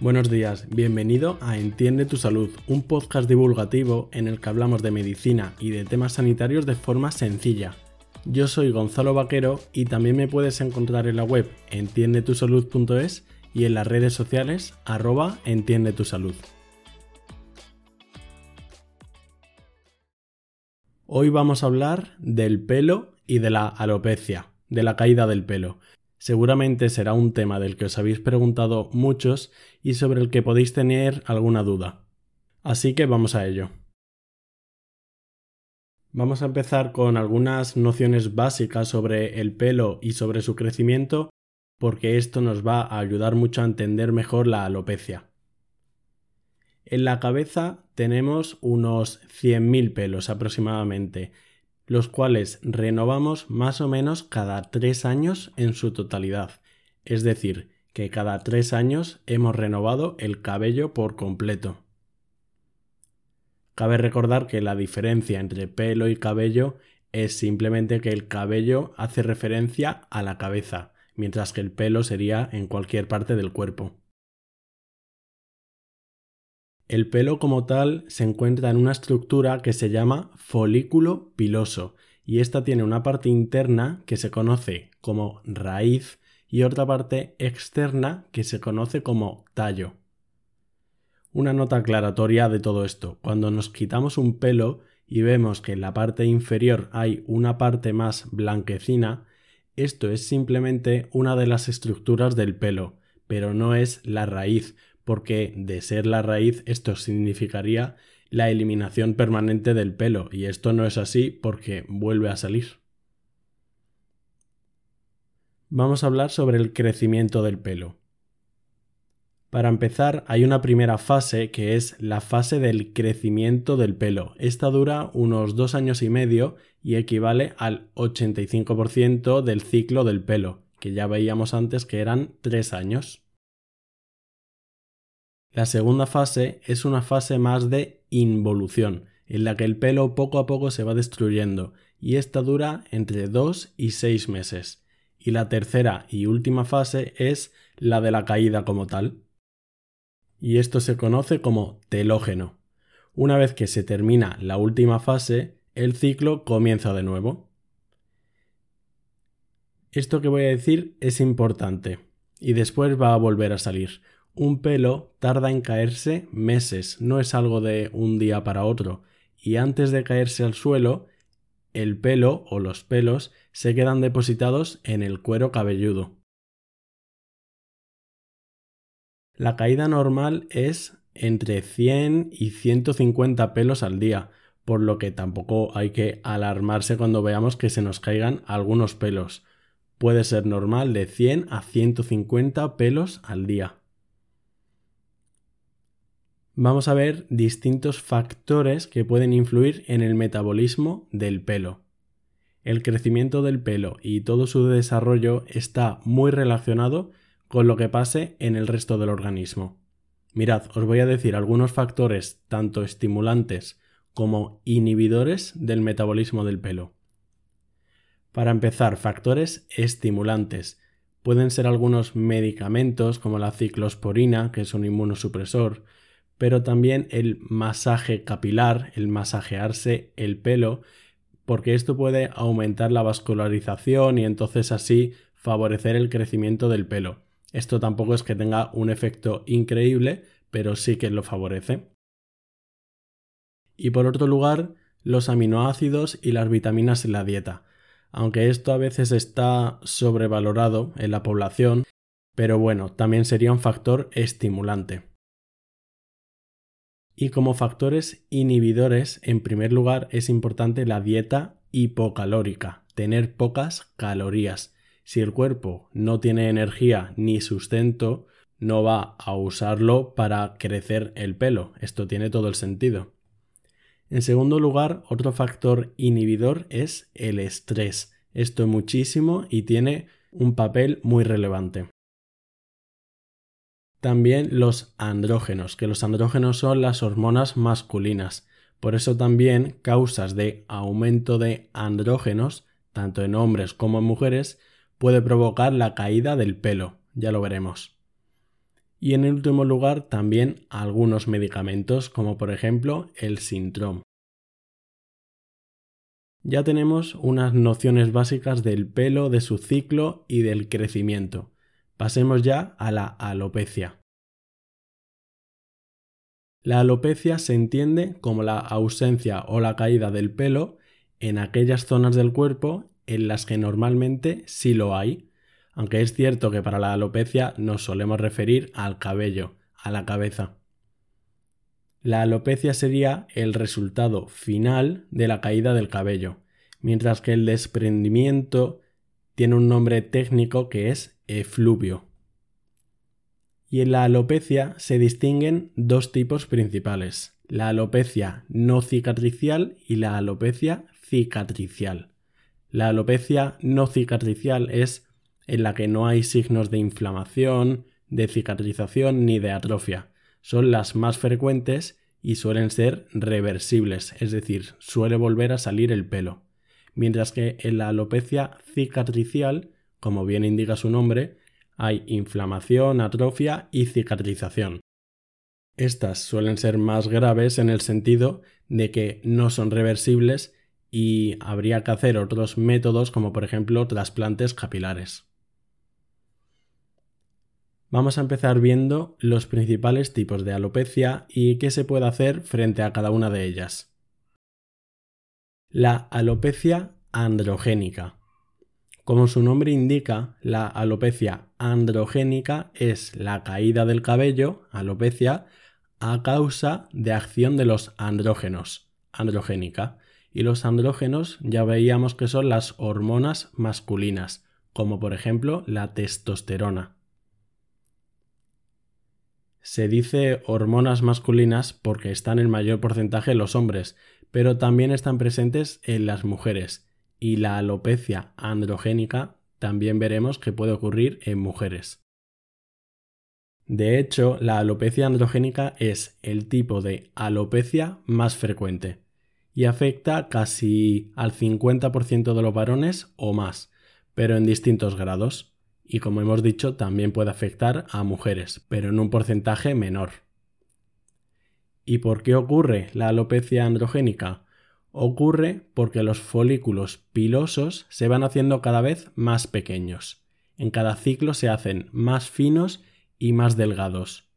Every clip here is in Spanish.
Buenos días, bienvenido a Entiende tu Salud, un podcast divulgativo en el que hablamos de medicina y de temas sanitarios de forma sencilla. Yo soy Gonzalo Vaquero y también me puedes encontrar en la web entiendetusalud.es y en las redes sociales arroba entiende tu salud. Hoy vamos a hablar del pelo y de la alopecia, de la caída del pelo. Seguramente será un tema del que os habéis preguntado muchos y sobre el que podéis tener alguna duda. Así que vamos a ello. Vamos a empezar con algunas nociones básicas sobre el pelo y sobre su crecimiento porque esto nos va a ayudar mucho a entender mejor la alopecia. En la cabeza tenemos unos 100.000 pelos aproximadamente los cuales renovamos más o menos cada tres años en su totalidad. Es decir, que cada tres años hemos renovado el cabello por completo. Cabe recordar que la diferencia entre pelo y cabello es simplemente que el cabello hace referencia a la cabeza, mientras que el pelo sería en cualquier parte del cuerpo. El pelo como tal se encuentra en una estructura que se llama folículo piloso y esta tiene una parte interna que se conoce como raíz y otra parte externa que se conoce como tallo. Una nota aclaratoria de todo esto. Cuando nos quitamos un pelo y vemos que en la parte inferior hay una parte más blanquecina, esto es simplemente una de las estructuras del pelo, pero no es la raíz, porque de ser la raíz esto significaría la eliminación permanente del pelo y esto no es así porque vuelve a salir. Vamos a hablar sobre el crecimiento del pelo. Para empezar, hay una primera fase que es la fase del crecimiento del pelo. Esta dura unos dos años y medio y equivale al 85% del ciclo del pelo, que ya veíamos antes que eran tres años. La segunda fase es una fase más de involución, en la que el pelo poco a poco se va destruyendo, y esta dura entre 2 y 6 meses. Y la tercera y última fase es la de la caída como tal. Y esto se conoce como telógeno. Una vez que se termina la última fase, el ciclo comienza de nuevo. Esto que voy a decir es importante, y después va a volver a salir un pelo tarda en caerse meses, no es algo de un día para otro, y antes de caerse al suelo, el pelo o los pelos se quedan depositados en el cuero cabelludo. La caída normal es entre 100 y 150 pelos al día, por lo que tampoco hay que alarmarse cuando veamos que se nos caigan algunos pelos. Puede ser normal de 100 a 150 pelos al día vamos a ver distintos factores que pueden influir en el metabolismo del pelo. El crecimiento del pelo y todo su desarrollo está muy relacionado con lo que pase en el resto del organismo. Mirad, os voy a decir algunos factores tanto estimulantes como inhibidores del metabolismo del pelo. Para empezar, factores estimulantes. Pueden ser algunos medicamentos como la ciclosporina, que es un inmunosupresor, pero también el masaje capilar, el masajearse el pelo, porque esto puede aumentar la vascularización y entonces así favorecer el crecimiento del pelo. Esto tampoco es que tenga un efecto increíble, pero sí que lo favorece. Y por otro lugar, los aminoácidos y las vitaminas en la dieta. Aunque esto a veces está sobrevalorado en la población, pero bueno, también sería un factor estimulante. Y como factores inhibidores, en primer lugar es importante la dieta hipocalórica, tener pocas calorías. Si el cuerpo no tiene energía ni sustento, no va a usarlo para crecer el pelo. Esto tiene todo el sentido. En segundo lugar, otro factor inhibidor es el estrés. Esto muchísimo y tiene un papel muy relevante. También los andrógenos, que los andrógenos son las hormonas masculinas. Por eso también causas de aumento de andrógenos, tanto en hombres como en mujeres, puede provocar la caída del pelo, ya lo veremos. Y en último lugar también algunos medicamentos como por ejemplo el Sintrom. Ya tenemos unas nociones básicas del pelo, de su ciclo y del crecimiento. Pasemos ya a la alopecia. La alopecia se entiende como la ausencia o la caída del pelo en aquellas zonas del cuerpo en las que normalmente sí lo hay, aunque es cierto que para la alopecia nos solemos referir al cabello, a la cabeza. La alopecia sería el resultado final de la caída del cabello, mientras que el desprendimiento tiene un nombre técnico que es efluvio. Y en la alopecia se distinguen dos tipos principales, la alopecia no cicatricial y la alopecia cicatricial. La alopecia no cicatricial es en la que no hay signos de inflamación, de cicatrización ni de atrofia. Son las más frecuentes y suelen ser reversibles, es decir, suele volver a salir el pelo. Mientras que en la alopecia cicatricial, como bien indica su nombre, hay inflamación, atrofia y cicatrización. Estas suelen ser más graves en el sentido de que no son reversibles y habría que hacer otros métodos como por ejemplo trasplantes capilares. Vamos a empezar viendo los principales tipos de alopecia y qué se puede hacer frente a cada una de ellas. La alopecia androgénica. Como su nombre indica, la alopecia androgénica es la caída del cabello, alopecia, a causa de acción de los andrógenos, androgénica. Y los andrógenos ya veíamos que son las hormonas masculinas, como por ejemplo la testosterona. Se dice hormonas masculinas porque están en mayor porcentaje en los hombres, pero también están presentes en las mujeres, y la alopecia androgénica también veremos que puede ocurrir en mujeres. De hecho, la alopecia androgénica es el tipo de alopecia más frecuente y afecta casi al 50% de los varones o más, pero en distintos grados. Y como hemos dicho, también puede afectar a mujeres, pero en un porcentaje menor. ¿Y por qué ocurre la alopecia androgénica? Ocurre porque los folículos pilosos se van haciendo cada vez más pequeños. En cada ciclo se hacen más finos y más delgados.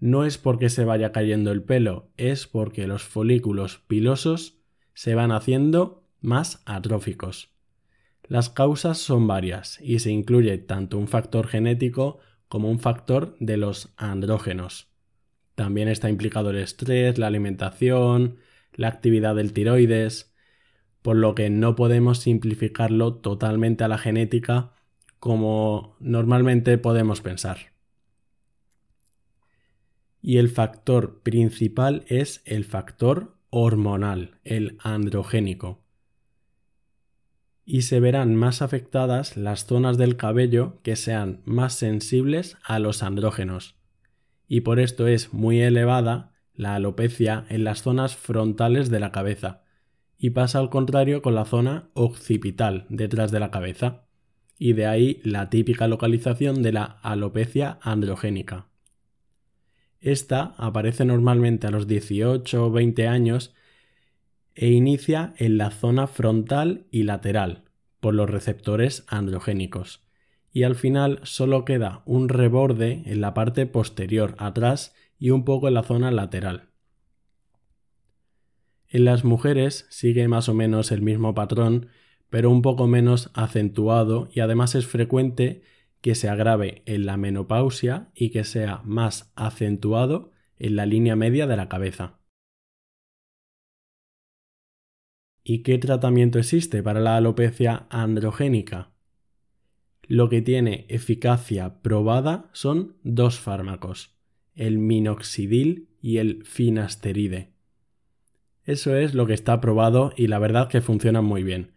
No es porque se vaya cayendo el pelo, es porque los folículos pilosos se van haciendo más atróficos. Las causas son varias y se incluye tanto un factor genético como un factor de los andrógenos. También está implicado el estrés, la alimentación, la actividad del tiroides, por lo que no podemos simplificarlo totalmente a la genética como normalmente podemos pensar. Y el factor principal es el factor hormonal, el androgénico. Y se verán más afectadas las zonas del cabello que sean más sensibles a los andrógenos. Y por esto es muy elevada la alopecia en las zonas frontales de la cabeza y pasa al contrario con la zona occipital detrás de la cabeza y de ahí la típica localización de la alopecia androgénica. Esta aparece normalmente a los 18 o 20 años e inicia en la zona frontal y lateral por los receptores androgénicos y al final solo queda un reborde en la parte posterior atrás y un poco en la zona lateral. En las mujeres sigue más o menos el mismo patrón, pero un poco menos acentuado y además es frecuente que se agrave en la menopausia y que sea más acentuado en la línea media de la cabeza. ¿Y qué tratamiento existe para la alopecia androgénica? Lo que tiene eficacia probada son dos fármacos, el minoxidil y el finasteride. Eso es lo que está probado y la verdad que funciona muy bien.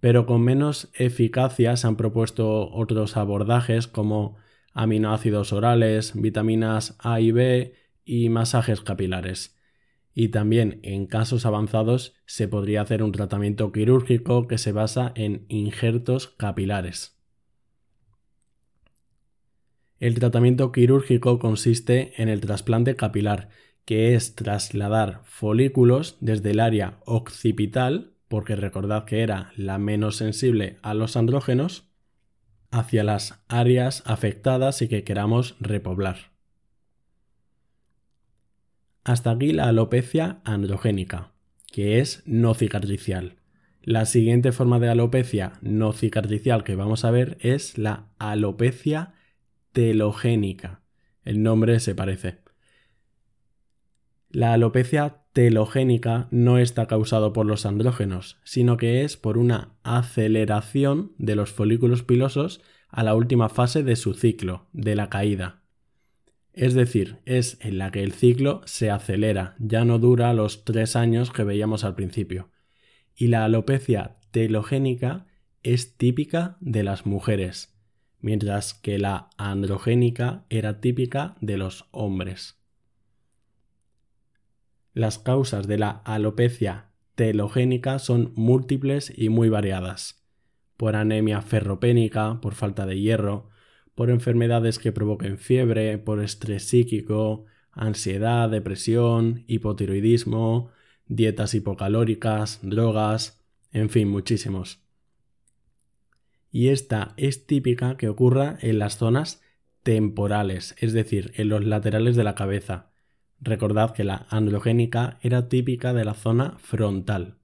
Pero con menos eficacia se han propuesto otros abordajes como aminoácidos orales, vitaminas A y B y masajes capilares. Y también en casos avanzados se podría hacer un tratamiento quirúrgico que se basa en injertos capilares. El tratamiento quirúrgico consiste en el trasplante capilar, que es trasladar folículos desde el área occipital, porque recordad que era la menos sensible a los andrógenos, hacia las áreas afectadas y que queramos repoblar. Hasta aquí la alopecia androgénica, que es no cicatricial. La siguiente forma de alopecia no cicatricial que vamos a ver es la alopecia telogénica. El nombre se parece. La alopecia telogénica no está causado por los andrógenos, sino que es por una aceleración de los folículos pilosos a la última fase de su ciclo, de la caída. Es decir, es en la que el ciclo se acelera, ya no dura los tres años que veíamos al principio. Y la alopecia telogénica es típica de las mujeres, mientras que la androgénica era típica de los hombres. Las causas de la alopecia telogénica son múltiples y muy variadas. Por anemia ferropénica, por falta de hierro, por enfermedades que provoquen fiebre, por estrés psíquico, ansiedad, depresión, hipotiroidismo, dietas hipocalóricas, drogas, en fin, muchísimos. Y esta es típica que ocurra en las zonas temporales, es decir, en los laterales de la cabeza, Recordad que la androgénica era típica de la zona frontal.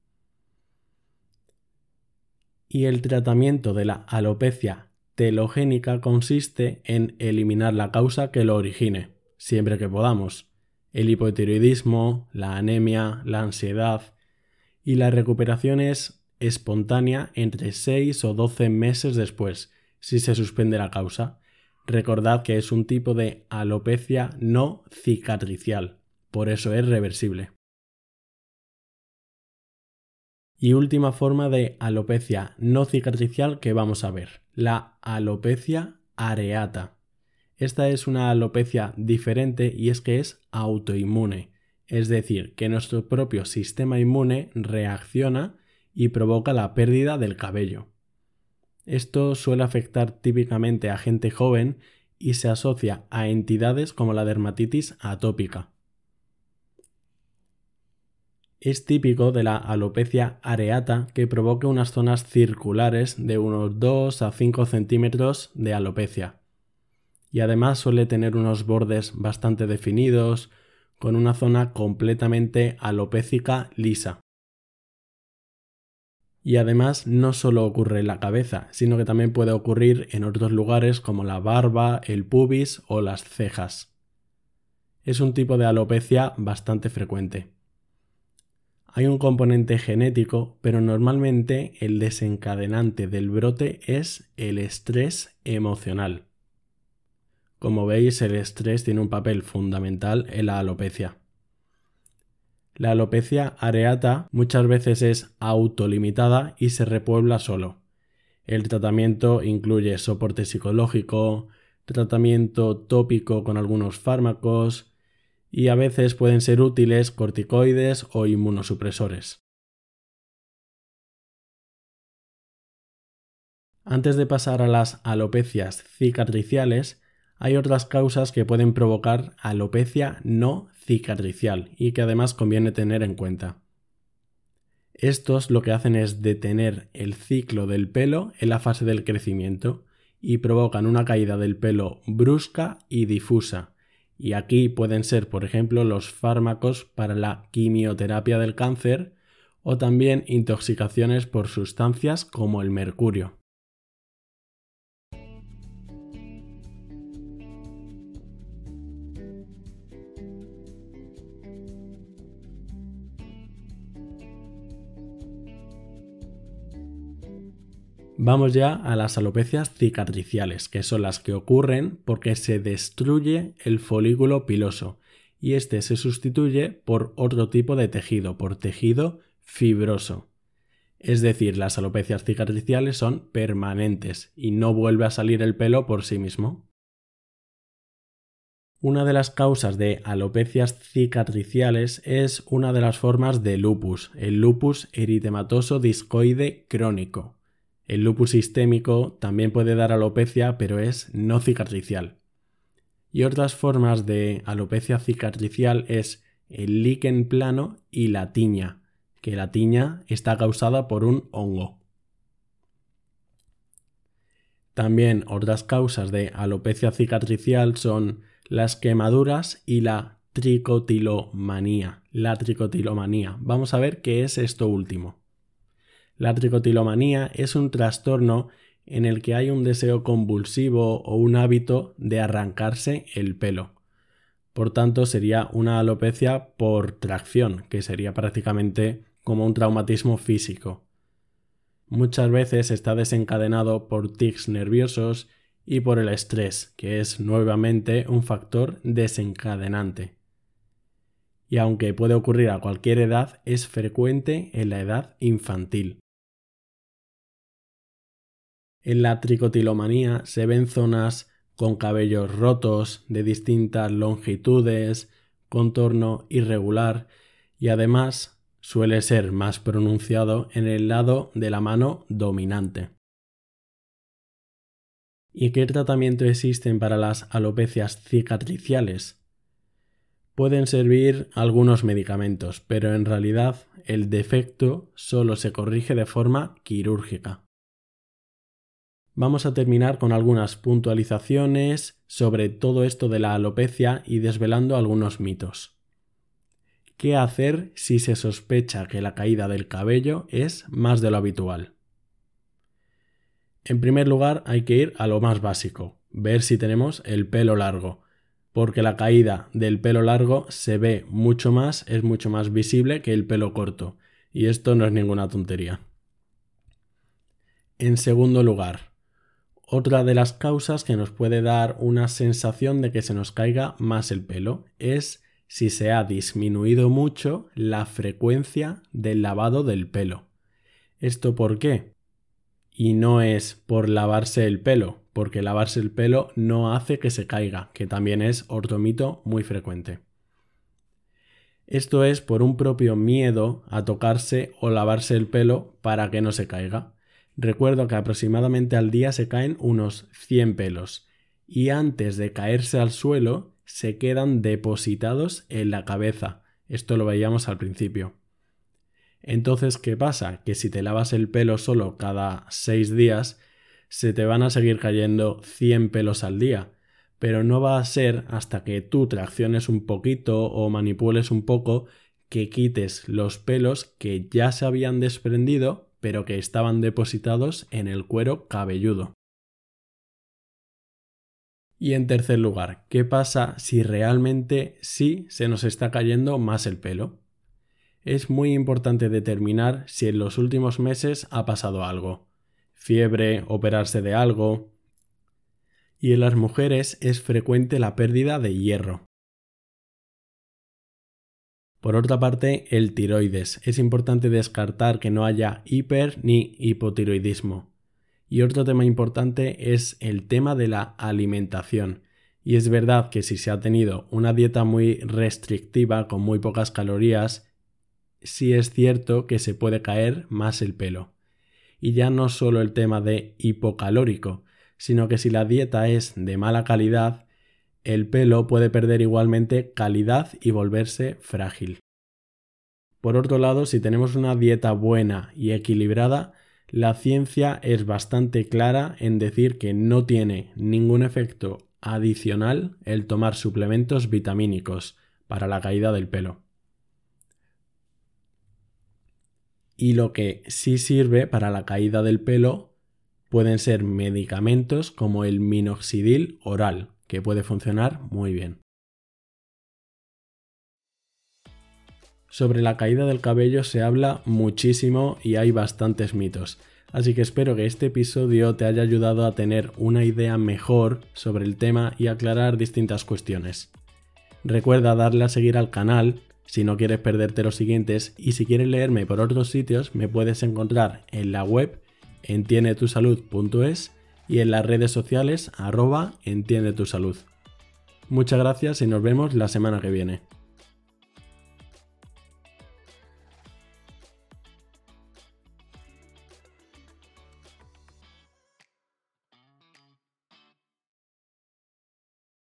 Y el tratamiento de la alopecia telogénica consiste en eliminar la causa que lo origine, siempre que podamos. El hipotiroidismo, la anemia, la ansiedad. Y la recuperación es espontánea entre 6 o 12 meses después, si se suspende la causa. Recordad que es un tipo de alopecia no cicatricial, por eso es reversible. Y última forma de alopecia no cicatricial que vamos a ver, la alopecia areata. Esta es una alopecia diferente y es que es autoinmune, es decir, que nuestro propio sistema inmune reacciona y provoca la pérdida del cabello. Esto suele afectar típicamente a gente joven y se asocia a entidades como la dermatitis atópica. Es típico de la alopecia areata que provoque unas zonas circulares de unos 2 a 5 centímetros de alopecia. Y además suele tener unos bordes bastante definidos, con una zona completamente alopécica lisa. Y además no solo ocurre en la cabeza, sino que también puede ocurrir en otros lugares como la barba, el pubis o las cejas. Es un tipo de alopecia bastante frecuente. Hay un componente genético, pero normalmente el desencadenante del brote es el estrés emocional. Como veis, el estrés tiene un papel fundamental en la alopecia. La alopecia areata muchas veces es autolimitada y se repuebla solo. El tratamiento incluye soporte psicológico, tratamiento tópico con algunos fármacos y a veces pueden ser útiles corticoides o inmunosupresores. Antes de pasar a las alopecias cicatriciales, hay otras causas que pueden provocar alopecia no cicatricial y que además conviene tener en cuenta. Estos lo que hacen es detener el ciclo del pelo en la fase del crecimiento y provocan una caída del pelo brusca y difusa. Y aquí pueden ser, por ejemplo, los fármacos para la quimioterapia del cáncer o también intoxicaciones por sustancias como el mercurio. Vamos ya a las alopecias cicatriciales, que son las que ocurren porque se destruye el folículo piloso y este se sustituye por otro tipo de tejido, por tejido fibroso. Es decir, las alopecias cicatriciales son permanentes y no vuelve a salir el pelo por sí mismo. Una de las causas de alopecias cicatriciales es una de las formas de lupus, el lupus eritematoso discoide crónico. El lupus sistémico también puede dar alopecia, pero es no cicatricial. Y otras formas de alopecia cicatricial es el líquen plano y la tiña, que la tiña está causada por un hongo. También otras causas de alopecia cicatricial son las quemaduras y la tricotilomanía. La tricotilomanía. Vamos a ver qué es esto último. La tricotilomanía es un trastorno en el que hay un deseo convulsivo o un hábito de arrancarse el pelo. Por tanto, sería una alopecia por tracción, que sería prácticamente como un traumatismo físico. Muchas veces está desencadenado por tics nerviosos y por el estrés, que es nuevamente un factor desencadenante. Y aunque puede ocurrir a cualquier edad, es frecuente en la edad infantil. En la tricotilomanía se ven zonas con cabellos rotos de distintas longitudes, contorno irregular y además suele ser más pronunciado en el lado de la mano dominante. ¿Y qué tratamiento existen para las alopecias cicatriciales? Pueden servir algunos medicamentos, pero en realidad el defecto solo se corrige de forma quirúrgica vamos a terminar con algunas puntualizaciones sobre todo esto de la alopecia y desvelando algunos mitos. ¿Qué hacer si se sospecha que la caída del cabello es más de lo habitual? En primer lugar, hay que ir a lo más básico, ver si tenemos el pelo largo, porque la caída del pelo largo se ve mucho más, es mucho más visible que el pelo corto, y esto no es ninguna tontería. En segundo lugar, otra de las causas que nos puede dar una sensación de que se nos caiga más el pelo es si se ha disminuido mucho la frecuencia del lavado del pelo. ¿Esto por qué? Y no es por lavarse el pelo, porque lavarse el pelo no hace que se caiga, que también es ortomito muy frecuente. Esto es por un propio miedo a tocarse o lavarse el pelo para que no se caiga. Recuerdo que aproximadamente al día se caen unos 100 pelos y antes de caerse al suelo se quedan depositados en la cabeza. Esto lo veíamos al principio. Entonces, ¿qué pasa? Que si te lavas el pelo solo cada 6 días, se te van a seguir cayendo 100 pelos al día, pero no va a ser hasta que tú tracciones un poquito o manipules un poco que quites los pelos que ya se habían desprendido pero que estaban depositados en el cuero cabelludo. Y en tercer lugar, ¿qué pasa si realmente sí se nos está cayendo más el pelo? Es muy importante determinar si en los últimos meses ha pasado algo. Fiebre, operarse de algo. Y en las mujeres es frecuente la pérdida de hierro. Por otra parte, el tiroides. Es importante descartar que no haya hiper ni hipotiroidismo. Y otro tema importante es el tema de la alimentación. Y es verdad que si se ha tenido una dieta muy restrictiva con muy pocas calorías, sí es cierto que se puede caer más el pelo. Y ya no solo el tema de hipocalórico, sino que si la dieta es de mala calidad, el pelo puede perder igualmente calidad y volverse frágil. Por otro lado, si tenemos una dieta buena y equilibrada, la ciencia es bastante clara en decir que no tiene ningún efecto adicional el tomar suplementos vitamínicos para la caída del pelo. Y lo que sí sirve para la caída del pelo pueden ser medicamentos como el minoxidil oral, que puede funcionar muy bien. Sobre la caída del cabello se habla muchísimo y hay bastantes mitos, así que espero que este episodio te haya ayudado a tener una idea mejor sobre el tema y aclarar distintas cuestiones. Recuerda darle a seguir al canal si no quieres perderte los siguientes y si quieres leerme por otros sitios me puedes encontrar en la web entiendetusalud.es y en las redes sociales arroba entiende tu salud. Muchas gracias y nos vemos la semana que viene.